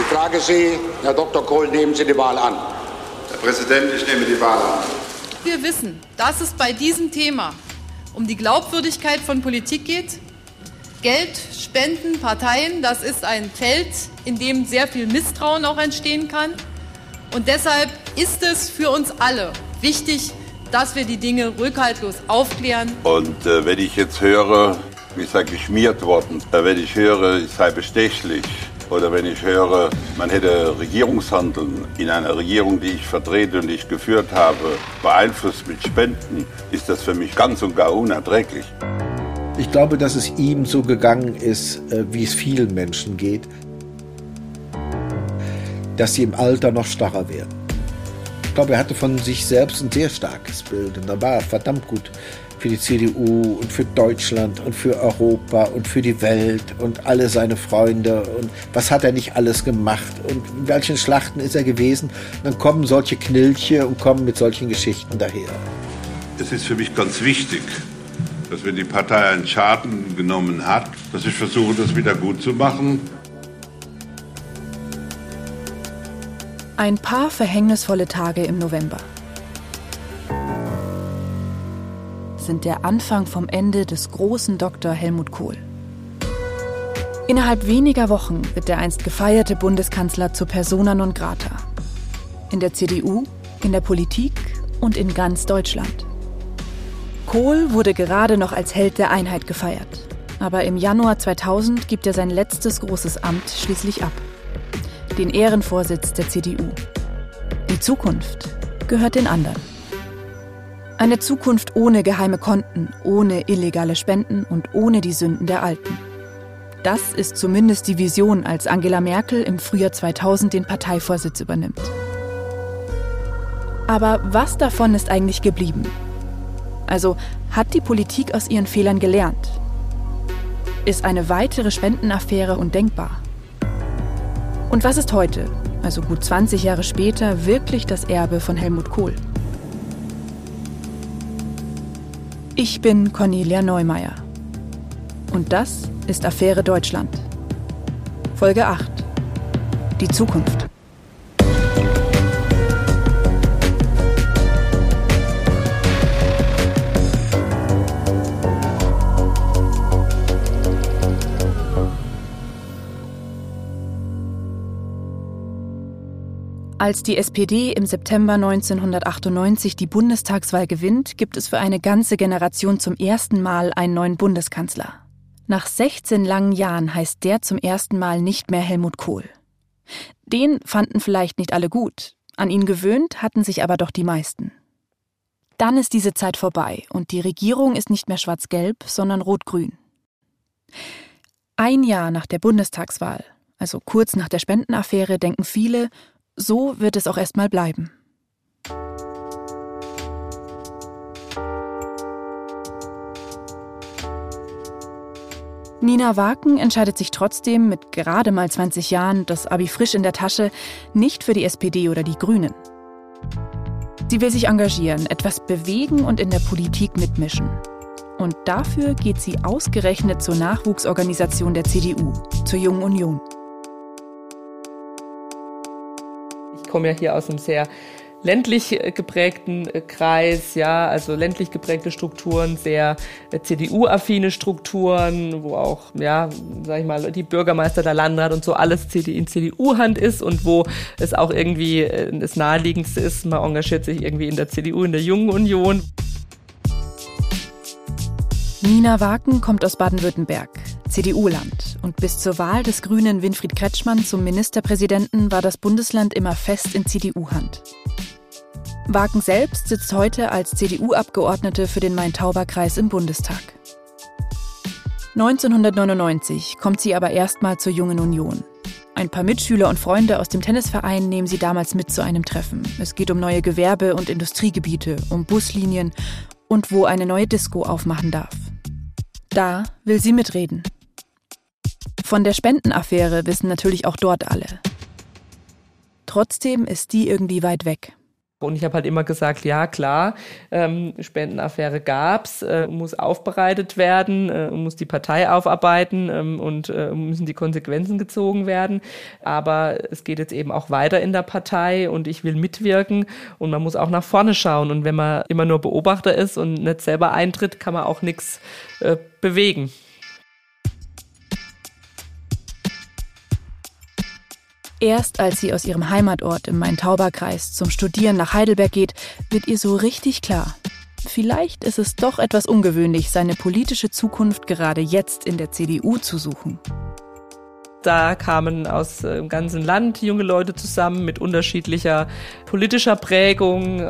Ich frage Sie, Herr Dr. Kohl, nehmen Sie die Wahl an. Herr Präsident, ich nehme die Wahl an. Wir wissen, dass es bei diesem Thema um die Glaubwürdigkeit von Politik geht. Geld, Spenden, Parteien, das ist ein Feld, in dem sehr viel Misstrauen auch entstehen kann. Und deshalb ist es für uns alle wichtig, dass wir die Dinge rückhaltlos aufklären. Und äh, wenn ich jetzt höre, wie sei geschmiert worden, äh, wenn ich höre, ich sei bestechlich, oder wenn ich höre, man hätte Regierungshandeln in einer Regierung, die ich vertrete und die ich geführt habe, beeinflusst mit Spenden, ist das für mich ganz und gar unerträglich. Ich glaube, dass es ihm so gegangen ist, äh, wie es vielen Menschen geht, dass sie im Alter noch starrer werden. Ich glaube, er hatte von sich selbst ein sehr starkes Bild und da war er verdammt gut für die CDU und für Deutschland und für Europa und für die Welt und alle seine Freunde und was hat er nicht alles gemacht und in welchen Schlachten ist er gewesen. Und dann kommen solche Knilche und kommen mit solchen Geschichten daher. Es ist für mich ganz wichtig, dass wenn die Partei einen Schaden genommen hat, dass ich versuche, das wieder gut zu machen. Ein paar verhängnisvolle Tage im November. Sind der Anfang vom Ende des großen Dr. Helmut Kohl. Innerhalb weniger Wochen wird der einst gefeierte Bundeskanzler zur Persona non grata. In der CDU, in der Politik und in ganz Deutschland. Kohl wurde gerade noch als Held der Einheit gefeiert. Aber im Januar 2000 gibt er sein letztes großes Amt schließlich ab. Den Ehrenvorsitz der CDU. Die Zukunft gehört den anderen. Eine Zukunft ohne geheime Konten, ohne illegale Spenden und ohne die Sünden der Alten. Das ist zumindest die Vision, als Angela Merkel im Frühjahr 2000 den Parteivorsitz übernimmt. Aber was davon ist eigentlich geblieben? Also hat die Politik aus ihren Fehlern gelernt? Ist eine weitere Spendenaffäre undenkbar? Und was ist heute, also gut 20 Jahre später, wirklich das Erbe von Helmut Kohl? Ich bin Cornelia Neumeier. Und das ist Affäre Deutschland. Folge 8. Die Zukunft. Als die SPD im September 1998 die Bundestagswahl gewinnt, gibt es für eine ganze Generation zum ersten Mal einen neuen Bundeskanzler. Nach 16 langen Jahren heißt der zum ersten Mal nicht mehr Helmut Kohl. Den fanden vielleicht nicht alle gut, an ihn gewöhnt hatten sich aber doch die meisten. Dann ist diese Zeit vorbei und die Regierung ist nicht mehr schwarz-gelb, sondern rot-grün. Ein Jahr nach der Bundestagswahl, also kurz nach der Spendenaffäre, denken viele, so wird es auch erstmal bleiben. Nina Waken entscheidet sich trotzdem mit gerade mal 20 Jahren, das Abi frisch in der Tasche, nicht für die SPD oder die Grünen. Sie will sich engagieren, etwas bewegen und in der Politik mitmischen. Und dafür geht sie ausgerechnet zur Nachwuchsorganisation der CDU, zur Jungen Union. Komme ja hier aus einem sehr ländlich äh, geprägten äh, Kreis, ja, also ländlich geprägte Strukturen, sehr äh, CDU-affine Strukturen, wo auch, ja, sag ich mal, die Bürgermeister, der Landrat und so alles in CDU-Hand ist und wo es auch irgendwie das Naheliegendste ist, man engagiert sich irgendwie in der CDU, in der Jungen Union. Nina Waken kommt aus Baden-Württemberg. CDU-Land. Und bis zur Wahl des Grünen Winfried Kretschmann zum Ministerpräsidenten war das Bundesland immer fest in CDU-Hand. Wagen selbst sitzt heute als CDU-Abgeordnete für den Main-Tauber-Kreis im Bundestag. 1999 kommt sie aber erstmal zur Jungen Union. Ein paar Mitschüler und Freunde aus dem Tennisverein nehmen sie damals mit zu einem Treffen. Es geht um neue Gewerbe- und Industriegebiete, um Buslinien und wo eine neue Disco aufmachen darf. Da will sie mitreden. Von der Spendenaffäre wissen natürlich auch dort alle. Trotzdem ist die irgendwie weit weg. Und ich habe halt immer gesagt, ja klar, ähm, Spendenaffäre gab's, äh, muss aufbereitet werden, äh, muss die Partei aufarbeiten ähm, und äh, müssen die Konsequenzen gezogen werden. Aber es geht jetzt eben auch weiter in der Partei und ich will mitwirken und man muss auch nach vorne schauen. Und wenn man immer nur Beobachter ist und nicht selber eintritt, kann man auch nichts äh, bewegen. Erst als sie aus ihrem Heimatort im Main-Tauber-Kreis zum Studieren nach Heidelberg geht, wird ihr so richtig klar. Vielleicht ist es doch etwas ungewöhnlich, seine politische Zukunft gerade jetzt in der CDU zu suchen. Da kamen aus dem ganzen Land junge Leute zusammen mit unterschiedlicher politischer Prägung äh,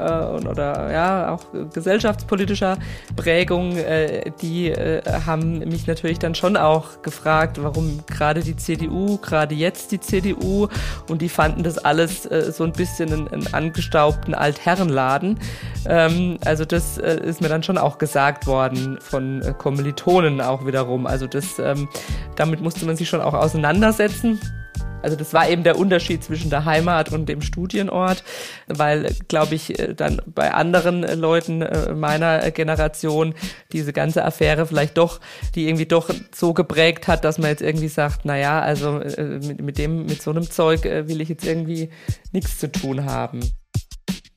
oder ja auch gesellschaftspolitischer Prägung. Äh, die äh, haben mich natürlich dann schon auch gefragt, warum gerade die CDU, gerade jetzt die CDU. Und die fanden das alles äh, so ein bisschen einen, einen angestaubten Altherrenladen. Ähm, also das äh, ist mir dann schon auch gesagt worden von äh, Kommilitonen auch wiederum. Also das, ähm, damit musste man sich schon auch auseinandersetzen auseinandersetzen. Also das war eben der Unterschied zwischen der Heimat und dem Studienort, weil, glaube ich, dann bei anderen Leuten äh, meiner Generation diese ganze Affäre vielleicht doch, die irgendwie doch so geprägt hat, dass man jetzt irgendwie sagt, na ja, also äh, mit, dem, mit so einem Zeug äh, will ich jetzt irgendwie nichts zu tun haben.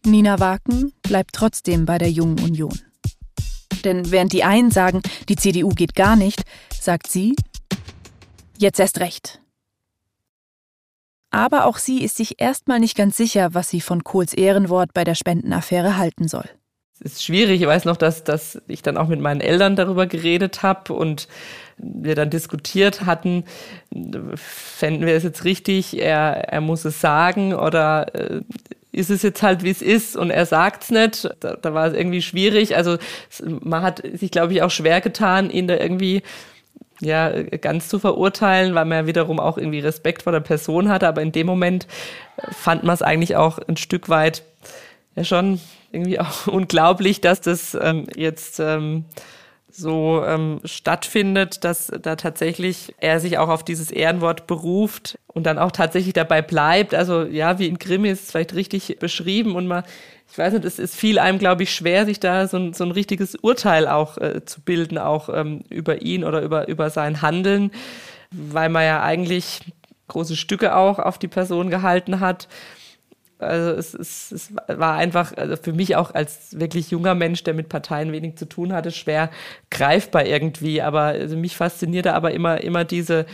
Nina Waken bleibt trotzdem bei der Jungen Union. Denn während die einen sagen, die CDU geht gar nicht, sagt sie, jetzt erst recht. Aber auch sie ist sich erstmal nicht ganz sicher, was sie von Kohls Ehrenwort bei der Spendenaffäre halten soll. Es ist schwierig. Ich weiß noch, dass, dass ich dann auch mit meinen Eltern darüber geredet habe und wir dann diskutiert hatten, fänden wir es jetzt richtig, er, er muss es sagen oder äh, ist es jetzt halt, wie es ist und er sagt's nicht. Da, da war es irgendwie schwierig. Also man hat sich, glaube ich, auch schwer getan, ihn da irgendwie ja, ganz zu verurteilen, weil man ja wiederum auch irgendwie Respekt vor der Person hatte. Aber in dem Moment fand man es eigentlich auch ein Stück weit ja schon irgendwie auch unglaublich, dass das ähm, jetzt ähm, so ähm, stattfindet, dass da tatsächlich er sich auch auf dieses Ehrenwort beruft und dann auch tatsächlich dabei bleibt. Also ja, wie in Krimi ist es vielleicht richtig beschrieben und man ich weiß nicht, es, es fiel einem, glaube ich, schwer, sich da so ein, so ein richtiges Urteil auch äh, zu bilden, auch ähm, über ihn oder über, über sein Handeln, weil man ja eigentlich große Stücke auch auf die Person gehalten hat. Also es, es, es war einfach also für mich auch als wirklich junger Mensch, der mit Parteien wenig zu tun hatte, schwer greifbar irgendwie. Aber also mich faszinierte aber immer, immer diese,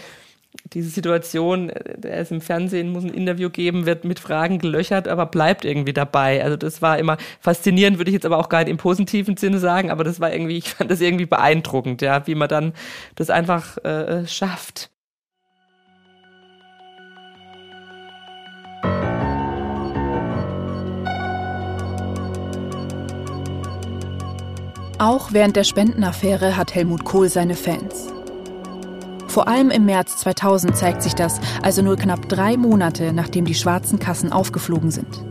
diese Situation, er ist im Fernsehen, muss ein Interview geben, wird mit Fragen gelöchert, aber bleibt irgendwie dabei. Also das war immer faszinierend, würde ich jetzt aber auch gar nicht im positiven Sinne sagen, aber das war irgendwie, ich fand das irgendwie beeindruckend, ja, wie man dann das einfach äh, schafft. Auch während der Spendenaffäre hat Helmut Kohl seine Fans. Vor allem im März 2000 zeigt sich das, also nur knapp drei Monate nachdem die schwarzen Kassen aufgeflogen sind.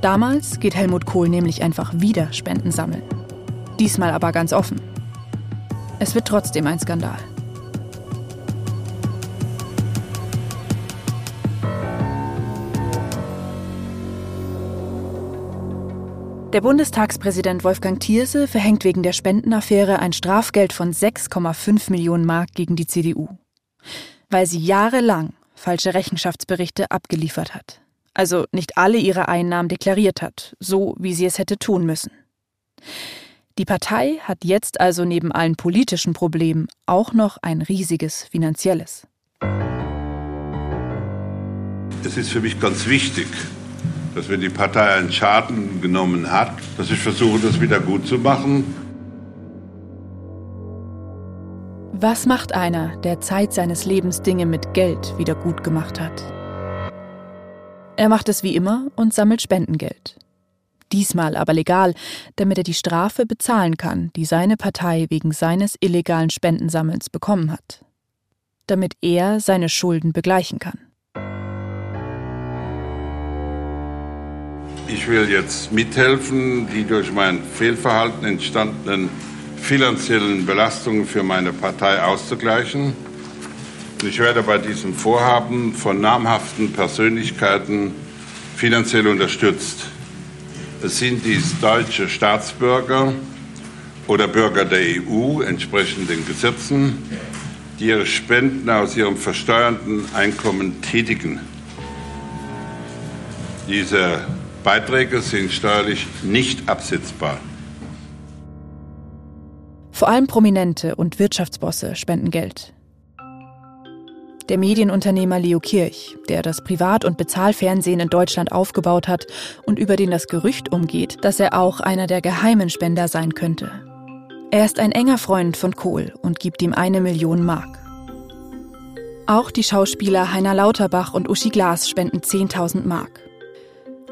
Damals geht Helmut Kohl nämlich einfach wieder Spenden sammeln. Diesmal aber ganz offen. Es wird trotzdem ein Skandal. Der Bundestagspräsident Wolfgang Thierse verhängt wegen der Spendenaffäre ein Strafgeld von 6,5 Millionen Mark gegen die CDU, weil sie jahrelang falsche Rechenschaftsberichte abgeliefert hat. Also nicht alle ihre Einnahmen deklariert hat, so wie sie es hätte tun müssen. Die Partei hat jetzt also neben allen politischen Problemen auch noch ein riesiges finanzielles. Es ist für mich ganz wichtig, dass wenn die Partei einen Schaden genommen hat, dass ich versuche, das wieder gut zu machen. Was macht einer, der Zeit seines Lebens Dinge mit Geld wieder gut gemacht hat? Er macht es wie immer und sammelt Spendengeld. Diesmal aber legal, damit er die Strafe bezahlen kann, die seine Partei wegen seines illegalen Spendensammelns bekommen hat. Damit er seine Schulden begleichen kann. Ich will jetzt mithelfen, die durch mein Fehlverhalten entstandenen finanziellen Belastungen für meine Partei auszugleichen. Ich werde bei diesem Vorhaben von namhaften Persönlichkeiten finanziell unterstützt. Es sind dies deutsche Staatsbürger oder Bürger der EU entsprechend den Gesetzen, die ihre Spenden aus ihrem versteuerten Einkommen tätigen. Diese Beiträge sind steuerlich nicht absetzbar. Vor allem Prominente und Wirtschaftsbosse spenden Geld. Der Medienunternehmer Leo Kirch, der das Privat- und Bezahlfernsehen in Deutschland aufgebaut hat und über den das Gerücht umgeht, dass er auch einer der geheimen Spender sein könnte. Er ist ein enger Freund von Kohl und gibt ihm eine Million Mark. Auch die Schauspieler Heiner Lauterbach und Uschi Glas spenden 10.000 Mark.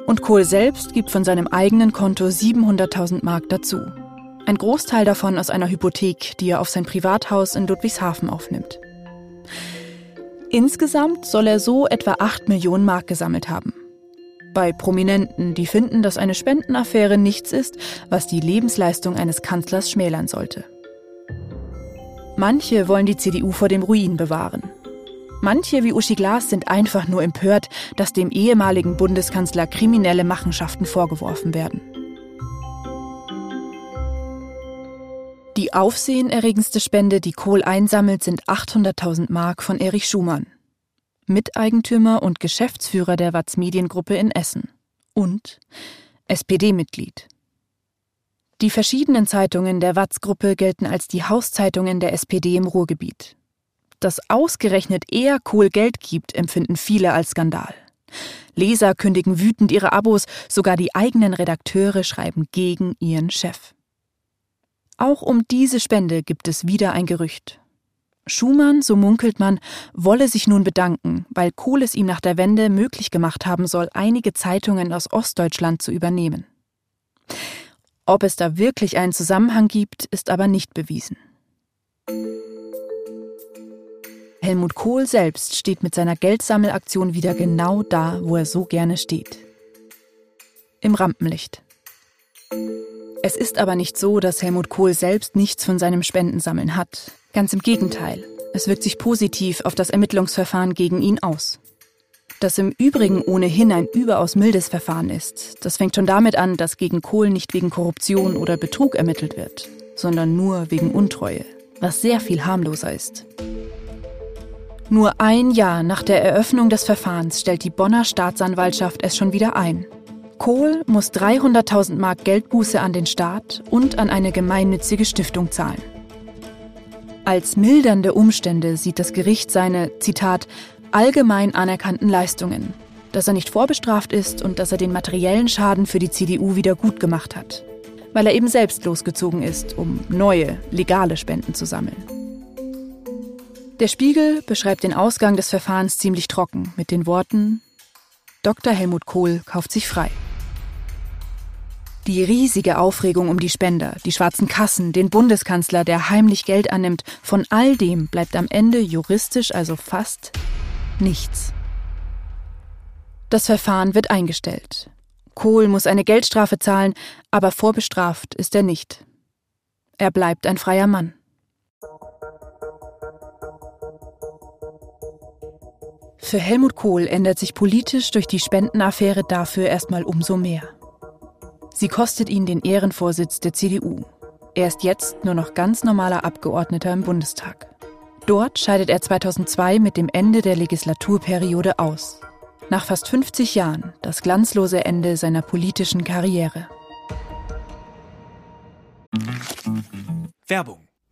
Und Kohl selbst gibt von seinem eigenen Konto 700.000 Mark dazu. Ein Großteil davon aus einer Hypothek, die er auf sein Privathaus in Ludwigshafen aufnimmt. Insgesamt soll er so etwa 8 Millionen Mark gesammelt haben. Bei Prominenten, die finden, dass eine Spendenaffäre nichts ist, was die Lebensleistung eines Kanzlers schmälern sollte. Manche wollen die CDU vor dem Ruin bewahren. Manche wie Uschi Glas sind einfach nur empört, dass dem ehemaligen Bundeskanzler kriminelle Machenschaften vorgeworfen werden. Die aufsehenerregendste Spende, die Kohl einsammelt, sind 800.000 Mark von Erich Schumann, Miteigentümer und Geschäftsführer der Watz Mediengruppe in Essen und SPD-Mitglied. Die verschiedenen Zeitungen der Watz-Gruppe gelten als die Hauszeitungen der SPD im Ruhrgebiet. Dass ausgerechnet er Kohl Geld gibt, empfinden viele als Skandal. Leser kündigen wütend ihre Abos, sogar die eigenen Redakteure schreiben gegen ihren Chef. Auch um diese Spende gibt es wieder ein Gerücht. Schumann, so munkelt man, wolle sich nun bedanken, weil Kohl es ihm nach der Wende möglich gemacht haben soll, einige Zeitungen aus Ostdeutschland zu übernehmen. Ob es da wirklich einen Zusammenhang gibt, ist aber nicht bewiesen. Helmut Kohl selbst steht mit seiner Geldsammelaktion wieder genau da, wo er so gerne steht. Im Rampenlicht. Es ist aber nicht so, dass Helmut Kohl selbst nichts von seinem Spendensammeln hat. Ganz im Gegenteil. Es wirkt sich positiv auf das Ermittlungsverfahren gegen ihn aus. Das im Übrigen ohnehin ein überaus mildes Verfahren ist, das fängt schon damit an, dass gegen Kohl nicht wegen Korruption oder Betrug ermittelt wird, sondern nur wegen Untreue, was sehr viel harmloser ist. Nur ein Jahr nach der Eröffnung des Verfahrens stellt die Bonner Staatsanwaltschaft es schon wieder ein Kohl muss 300.000 Mark Geldbuße an den Staat und an eine gemeinnützige Stiftung zahlen. Als mildernde Umstände sieht das Gericht seine, Zitat, allgemein anerkannten Leistungen, dass er nicht vorbestraft ist und dass er den materiellen Schaden für die CDU wieder gut gemacht hat, weil er eben selbst losgezogen ist, um neue, legale Spenden zu sammeln. Der Spiegel beschreibt den Ausgang des Verfahrens ziemlich trocken mit den Worten Dr. Helmut Kohl kauft sich frei. Die riesige Aufregung um die Spender, die schwarzen Kassen, den Bundeskanzler, der heimlich Geld annimmt, von all dem bleibt am Ende juristisch also fast nichts. Das Verfahren wird eingestellt. Kohl muss eine Geldstrafe zahlen, aber vorbestraft ist er nicht. Er bleibt ein freier Mann. Für Helmut Kohl ändert sich politisch durch die Spendenaffäre dafür erstmal umso mehr. Sie kostet ihn den Ehrenvorsitz der CDU. Er ist jetzt nur noch ganz normaler Abgeordneter im Bundestag. Dort scheidet er 2002 mit dem Ende der Legislaturperiode aus. Nach fast 50 Jahren das glanzlose Ende seiner politischen Karriere. Werbung.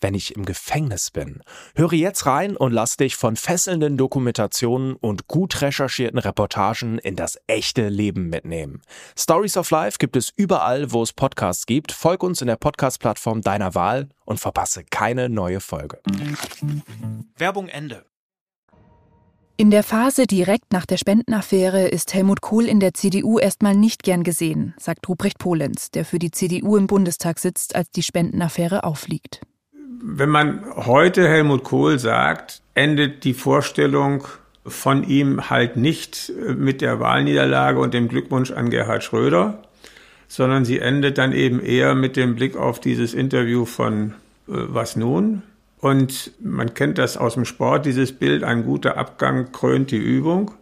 wenn ich im Gefängnis bin? Höre jetzt rein und lass dich von fesselnden Dokumentationen und gut recherchierten Reportagen in das echte Leben mitnehmen. Stories of Life gibt es überall, wo es Podcasts gibt. Folg uns in der Podcast-Plattform deiner Wahl und verpasse keine neue Folge. Werbung Ende. In der Phase direkt nach der Spendenaffäre ist Helmut Kohl in der CDU erstmal nicht gern gesehen, sagt Ruprecht Polenz, der für die CDU im Bundestag sitzt, als die Spendenaffäre aufliegt. Wenn man heute Helmut Kohl sagt, endet die Vorstellung von ihm halt nicht mit der Wahlniederlage und dem Glückwunsch an Gerhard Schröder, sondern sie endet dann eben eher mit dem Blick auf dieses Interview von äh, Was nun? Und man kennt das aus dem Sport, dieses Bild, ein guter Abgang krönt die Übung.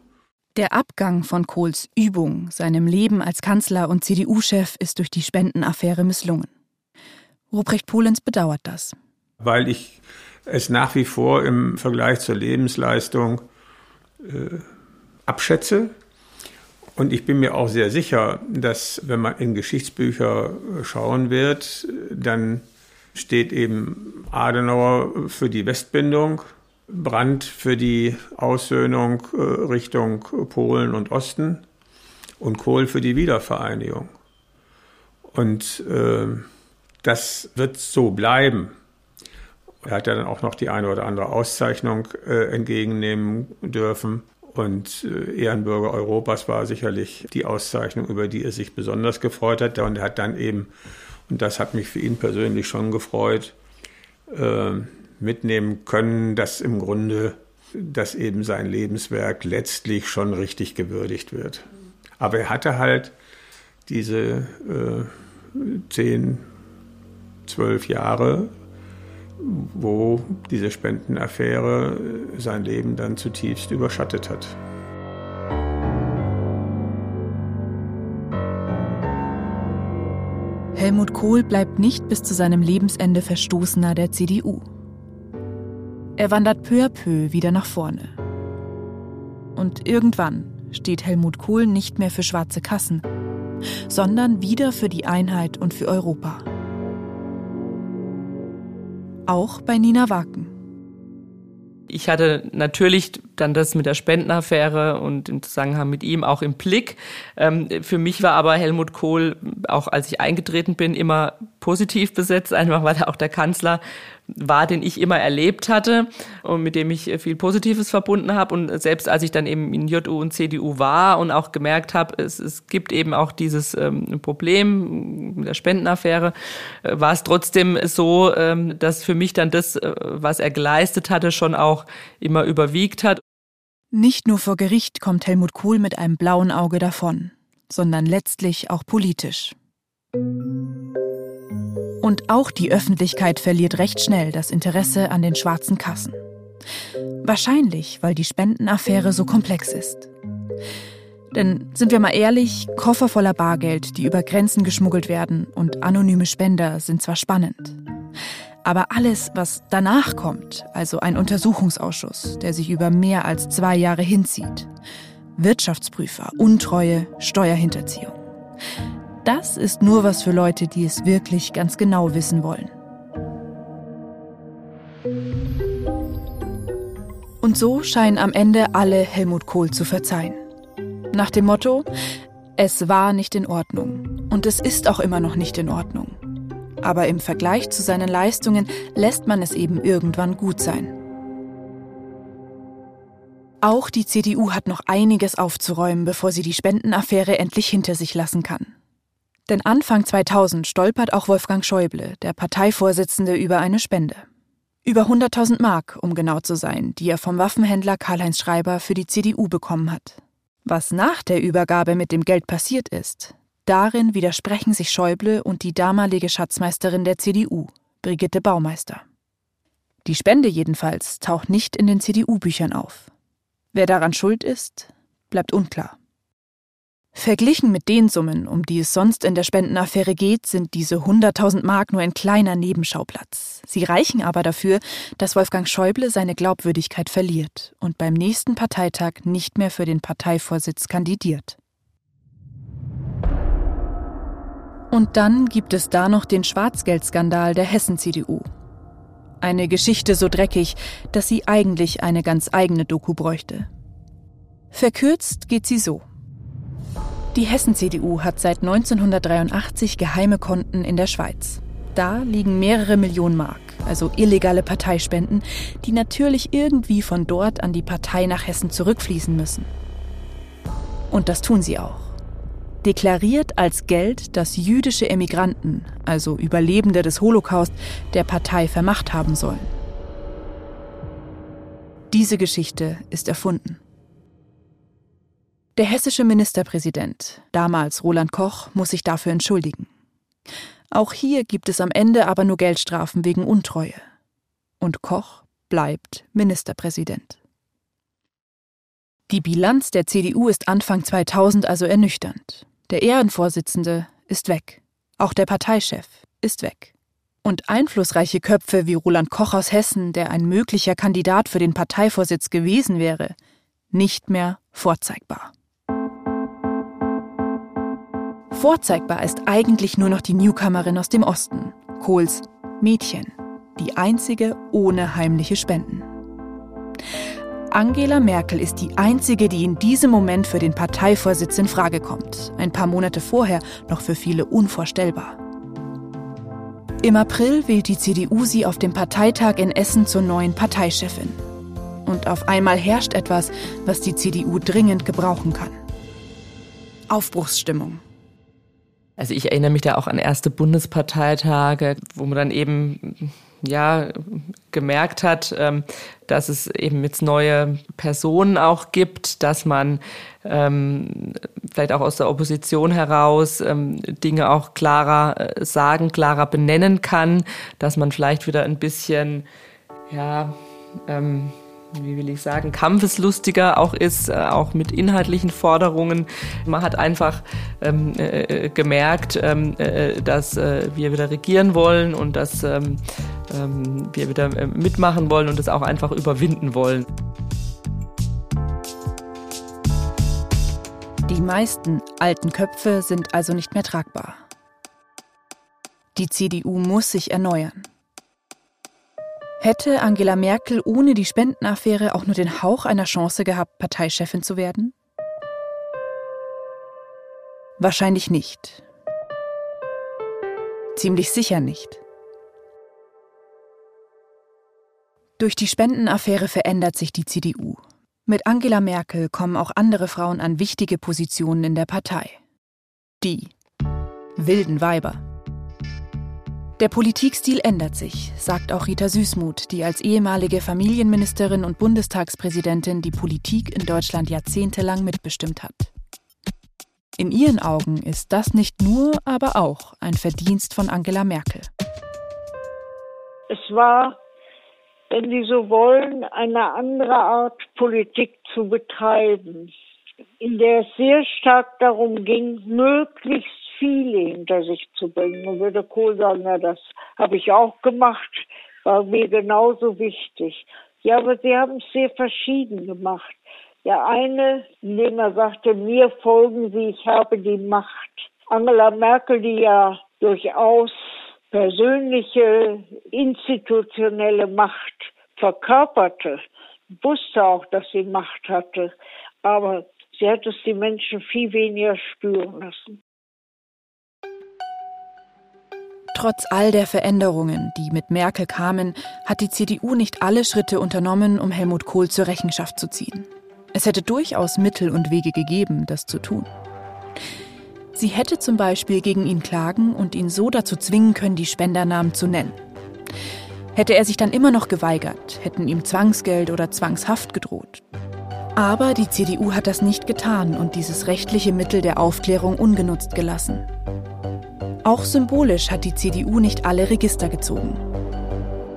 Der Abgang von Kohls Übung, seinem Leben als Kanzler und CDU-Chef, ist durch die Spendenaffäre misslungen. Ruprecht Polenz bedauert das. Weil ich es nach wie vor im Vergleich zur Lebensleistung äh, abschätze. Und ich bin mir auch sehr sicher, dass wenn man in Geschichtsbücher schauen wird, dann steht eben Adenauer für die Westbindung, Brandt für die Aussöhnung äh, Richtung Polen und Osten und Kohl für die Wiedervereinigung. Und äh, das wird so bleiben. Er hat ja dann auch noch die eine oder andere Auszeichnung äh, entgegennehmen dürfen. Und äh, Ehrenbürger Europas war sicherlich die Auszeichnung, über die er sich besonders gefreut hat. Und er hat dann eben, und das hat mich für ihn persönlich schon gefreut, äh, mitnehmen können, dass im Grunde, dass eben sein Lebenswerk letztlich schon richtig gewürdigt wird. Aber er hatte halt diese äh, zehn, zwölf Jahre, wo diese Spendenaffäre sein Leben dann zutiefst überschattet hat. Helmut Kohl bleibt nicht bis zu seinem Lebensende Verstoßener der CDU. Er wandert peu à peu wieder nach vorne. Und irgendwann steht Helmut Kohl nicht mehr für schwarze Kassen, sondern wieder für die Einheit und für Europa. Auch bei Nina Waken. Ich hatte natürlich dann das mit der Spendenaffäre und im Zusammenhang mit ihm auch im Blick. Ähm, für mich war aber Helmut Kohl, auch als ich eingetreten bin, immer positiv besetzt, einfach weil er auch der Kanzler war, den ich immer erlebt hatte und mit dem ich viel Positives verbunden habe. Und selbst als ich dann eben in JU und CDU war und auch gemerkt habe, es, es gibt eben auch dieses ähm, Problem mit der Spendenaffäre, äh, war es trotzdem so, ähm, dass für mich dann das, äh, was er geleistet hatte, schon auch immer überwiegt hat. Nicht nur vor Gericht kommt Helmut Kohl mit einem blauen Auge davon, sondern letztlich auch politisch. Und auch die Öffentlichkeit verliert recht schnell das Interesse an den schwarzen Kassen. Wahrscheinlich, weil die Spendenaffäre so komplex ist. Denn sind wir mal ehrlich, Koffer voller Bargeld, die über Grenzen geschmuggelt werden und anonyme Spender sind zwar spannend. Aber alles, was danach kommt, also ein Untersuchungsausschuss, der sich über mehr als zwei Jahre hinzieht, Wirtschaftsprüfer, Untreue, Steuerhinterziehung, das ist nur was für Leute, die es wirklich ganz genau wissen wollen. Und so scheinen am Ende alle Helmut Kohl zu verzeihen. Nach dem Motto, es war nicht in Ordnung und es ist auch immer noch nicht in Ordnung. Aber im Vergleich zu seinen Leistungen lässt man es eben irgendwann gut sein. Auch die CDU hat noch einiges aufzuräumen, bevor sie die Spendenaffäre endlich hinter sich lassen kann. Denn Anfang 2000 stolpert auch Wolfgang Schäuble, der Parteivorsitzende, über eine Spende. Über 100.000 Mark, um genau zu sein, die er vom Waffenhändler Karl-Heinz Schreiber für die CDU bekommen hat. Was nach der Übergabe mit dem Geld passiert ist, Darin widersprechen sich Schäuble und die damalige Schatzmeisterin der CDU, Brigitte Baumeister. Die Spende jedenfalls taucht nicht in den CDU-Büchern auf. Wer daran schuld ist, bleibt unklar. Verglichen mit den Summen, um die es sonst in der Spendenaffäre geht, sind diese 100.000 Mark nur ein kleiner Nebenschauplatz. Sie reichen aber dafür, dass Wolfgang Schäuble seine Glaubwürdigkeit verliert und beim nächsten Parteitag nicht mehr für den Parteivorsitz kandidiert. Und dann gibt es da noch den Schwarzgeldskandal der Hessen-CDU. Eine Geschichte so dreckig, dass sie eigentlich eine ganz eigene Doku bräuchte. Verkürzt geht sie so. Die Hessen-CDU hat seit 1983 geheime Konten in der Schweiz. Da liegen mehrere Millionen Mark, also illegale Parteispenden, die natürlich irgendwie von dort an die Partei nach Hessen zurückfließen müssen. Und das tun sie auch. deklariert als Geld, das jüdische Emigranten, also Überlebende des Holocaust, der Partei vermacht haben sollen. Diese Geschichte ist erfunden. Der hessische Ministerpräsident, damals Roland Koch, muss sich dafür entschuldigen. Auch hier gibt es am Ende aber nur Geldstrafen wegen Untreue. Und Koch bleibt Ministerpräsident. Die Bilanz der CDU ist Anfang 2000 also ernüchternd. Der Ehrenvorsitzende ist weg. Auch der Parteichef ist weg. Und einflussreiche Köpfe wie Roland Koch aus Hessen, der ein möglicher Kandidat für den Parteivorsitz gewesen wäre, nicht mehr vorzeigbar. Vorzeigbar ist eigentlich nur noch die Newcomerin aus dem Osten, Kohls Mädchen, die einzige ohne heimliche Spenden. Angela Merkel ist die einzige, die in diesem Moment für den Parteivorsitz in Frage kommt. Ein paar Monate vorher noch für viele unvorstellbar. Im April wählt die CDU sie auf dem Parteitag in Essen zur neuen Parteichefin. Und auf einmal herrscht etwas, was die CDU dringend gebrauchen kann. Aufbruchsstimmung. Also ich erinnere mich da auch an erste Bundesparteitage, wo man dann eben ja gemerkt hat, ähm, dass es eben jetzt neue Personen auch gibt, dass man ähm, vielleicht auch aus der Opposition heraus ähm, Dinge auch klarer äh, sagen, klarer benennen kann, dass man vielleicht wieder ein bisschen ja ähm, wie will ich sagen, kampfeslustiger auch ist, äh, auch mit inhaltlichen Forderungen. Man hat einfach ähm, äh, gemerkt, ähm, äh, dass äh, wir wieder regieren wollen und dass ähm, ähm wir wieder äh, mitmachen wollen und es auch einfach überwinden wollen. Die meisten alten Köpfe sind also nicht mehr tragbar. Die CDU muss sich erneuern. Hätte Angela Merkel ohne die Spendenaffäre auch nur den Hauch einer Chance gehabt, Parteichefin zu werden? Wahrscheinlich nicht. Ziemlich sicher nicht. Durch die Spendenaffäre verändert sich die CDU. Mit Angela Merkel kommen auch andere Frauen an wichtige Positionen in der Partei. Die wilden Weiber. Der Politikstil ändert sich, sagt auch Rita Süßmuth, die als ehemalige Familienministerin und Bundestagspräsidentin die Politik in Deutschland jahrzehntelang mitbestimmt hat. In ihren Augen ist das nicht nur, aber auch ein Verdienst von Angela Merkel. Es war, wenn Sie so wollen, eine andere Art Politik zu betreiben, in der es sehr stark darum ging, möglichst viele hinter sich zu bringen. Man würde Kohl sagen, ja, das habe ich auch gemacht, war mir genauso wichtig. Ja, aber sie haben es sehr verschieden gemacht. Der eine, indem er sagte, mir folgen Sie, ich habe die Macht. Angela Merkel, die ja durchaus persönliche, institutionelle Macht verkörperte, wusste auch, dass sie Macht hatte, aber sie hat es die Menschen viel weniger spüren lassen. Trotz all der Veränderungen, die mit Merkel kamen, hat die CDU nicht alle Schritte unternommen, um Helmut Kohl zur Rechenschaft zu ziehen. Es hätte durchaus Mittel und Wege gegeben, das zu tun. Sie hätte zum Beispiel gegen ihn klagen und ihn so dazu zwingen können, die Spendernamen zu nennen. Hätte er sich dann immer noch geweigert, hätten ihm Zwangsgeld oder Zwangshaft gedroht. Aber die CDU hat das nicht getan und dieses rechtliche Mittel der Aufklärung ungenutzt gelassen. Auch symbolisch hat die CDU nicht alle Register gezogen.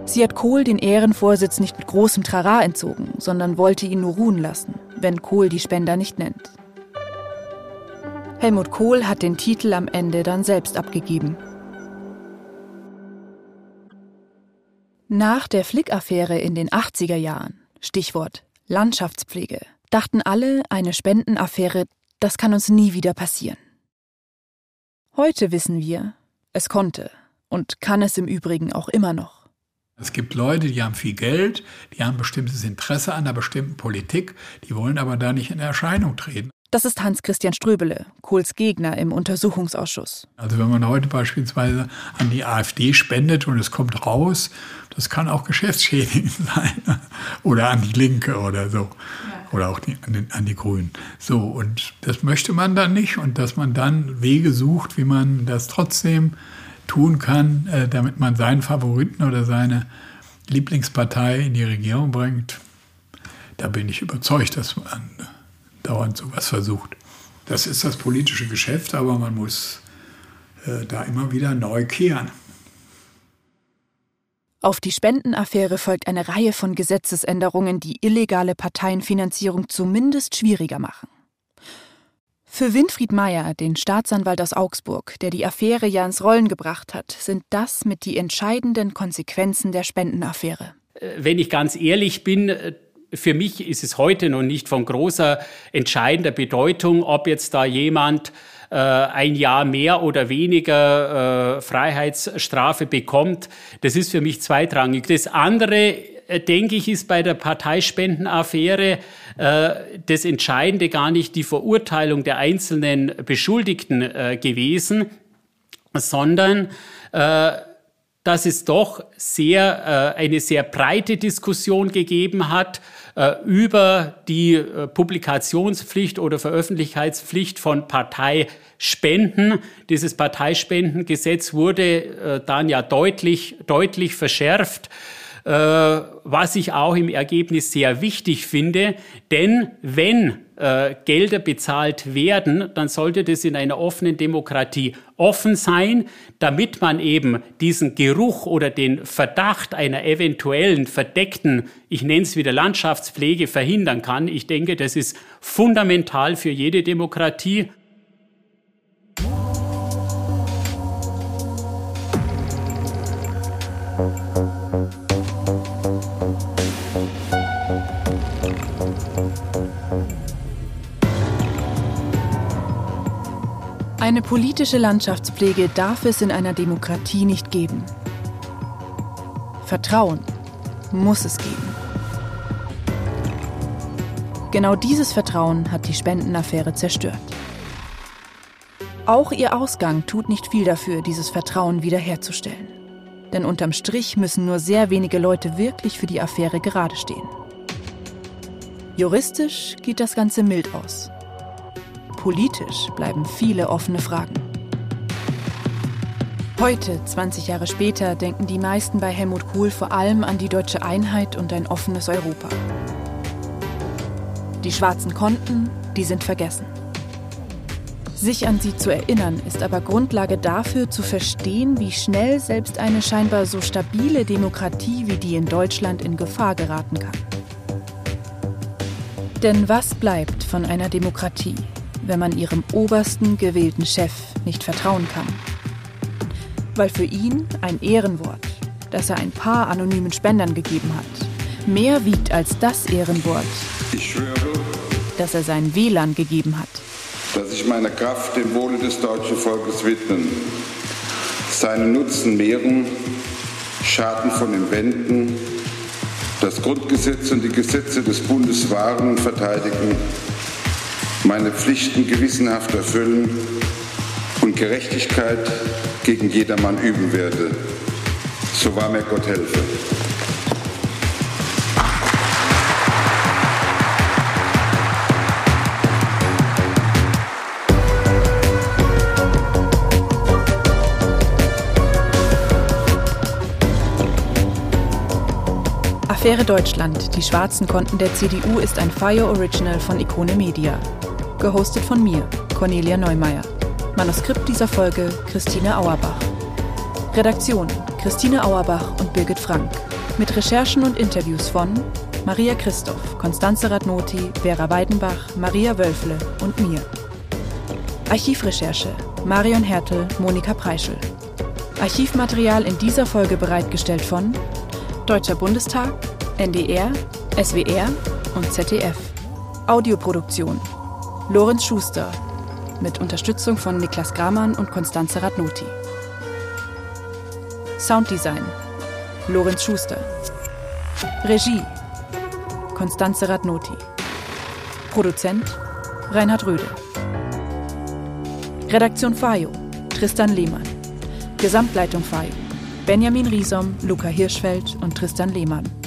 Sie hat Kohl den Ehrenvorsitz nicht mit großem Trara entzogen, sondern wollte ihn nur ruhen lassen, wenn Kohl die Spender nicht nennt. Helmut Kohl hat den Titel am Ende dann selbst abgegeben. Nach der Flick-Affäre in den 80er Jahren, Stichwort Landschaftspflege, dachten alle, eine Spendenaffäre, das kann uns nie wieder passieren. Heute wissen wir, es konnte und kann es im Übrigen auch immer noch. Es gibt Leute, die haben viel Geld, die haben bestimmtes Interesse an einer bestimmten Politik, die wollen aber da nicht in Erscheinung treten. Das ist Hans-Christian Ströbele, Kohls Gegner im Untersuchungsausschuss. Also wenn man heute beispielsweise an die AfD spendet und es kommt raus, das kann auch geschäftsschädigend sein. Oder an die Linke oder so. Oder auch die, an, den, an, die Grünen. So, und das möchte man dann nicht und dass man dann Wege sucht, wie man das trotzdem tun kann, äh, damit man seinen Favoriten oder seine Lieblingspartei in die Regierung bringt, da bin ich überzeugt, dass man dauernd sowas versucht. Das ist das politische Geschäft, aber man muss äh, da immer wieder neu kehren. Auf die Spendenaffäre folgt eine Reihe von Gesetzesänderungen, die illegale Parteienfinanzierung zumindest schwieriger machen. Für Winfried Meyer, den Staatsanwalt aus Augsburg, der die Affäre ja ins Rollen gebracht hat, sind das mit die entscheidenden Konsequenzen der Spendenaffäre. Äh, wenn ich ganz ehrlich bin, äh, für mich ist es heute noch nicht von großer entscheidender Bedeutung, ob jetzt da jemand äh, ein Jahr mehr oder weniger äh, Freiheitsstrafe bekommt. Das ist für mich zweitrangig. Das andere äh, denke ich, ist bei der Parteispendenaffäre äh, das Entscheidende gar nicht die Verurteilung der einzelnen Beschuldigten äh, gewesen, sondern äh, dass es doch sehr, äh, eine sehr breite Diskussion gegeben hat über die äh, Publikationspflicht oder Veröffentlichkeitspflicht von Parteispenden. Dieses Parteispendengesetz wurde äh, dann ja deutlich, deutlich verschärft. Äh, was ich auch im Ergebnis sehr wichtig finde. Denn wenn äh, Gelder bezahlt werden, dann sollte das in einer offenen Demokratie offen sein, damit man eben diesen Geruch oder den Verdacht einer eventuellen verdeckten, ich nenne es wieder Landschaftspflege, verhindern kann. Ich denke, das ist fundamental für jede Demokratie. Eine politische Landschaftspflege darf es in einer Demokratie nicht geben. Vertrauen muss es geben. Genau dieses Vertrauen hat die Spendenaffäre zerstört. Auch ihr Ausgang tut nicht viel dafür, dieses Vertrauen wiederherzustellen. Denn unterm Strich müssen nur sehr wenige Leute wirklich für die Affäre gerade stehen. Juristisch geht das Ganze mild aus. Politisch bleiben viele offene Fragen. Heute, 20 Jahre später, denken die meisten bei Helmut Kohl vor allem an die deutsche Einheit und ein offenes Europa. Die schwarzen Konten, die sind vergessen. Sich an sie zu erinnern, ist aber Grundlage dafür zu verstehen, wie schnell selbst eine scheinbar so stabile Demokratie wie die in Deutschland in Gefahr geraten kann. Denn was bleibt von einer Demokratie, wenn man ihrem obersten gewählten Chef nicht vertrauen kann. Weil für ihn ein Ehrenwort, das er ein paar anonymen Spendern gegeben hat, mehr wiegt als das Ehrenwort, ich schwöre, das er seinen Wählern gegeben hat. Dass ich meine Kraft dem Wohle des deutschen Volkes widmen, seinen Nutzen mehren, Schaden von ihm wenden, das Grundgesetz und die Gesetze des Bundes wahren und verteidigen meine Pflichten gewissenhaft erfüllen und Gerechtigkeit gegen jedermann üben werde. So wahr mir Gott helfe. Affäre Deutschland, die schwarzen Konten der CDU ist ein Fire Original von Ikone Media. Gehostet von mir, Cornelia Neumeier. Manuskript dieser Folge Christine Auerbach. Redaktion Christine Auerbach und Birgit Frank. Mit Recherchen und Interviews von Maria Christoph, Konstanze Radnoti, Vera Weidenbach, Maria Wölfle und mir. Archivrecherche Marion Hertel, Monika Preischel. Archivmaterial in dieser Folge bereitgestellt von Deutscher Bundestag, NDR, SWR und ZDF. Audioproduktion Lorenz Schuster mit Unterstützung von Niklas Gramann und Konstanze Radnoti. Sounddesign Lorenz Schuster. Regie Konstanze Radnoti. Produzent Reinhard Röde. Redaktion Fayo, Tristan Lehmann. Gesamtleitung Fayo, Benjamin Riesom, Luca Hirschfeld und Tristan Lehmann.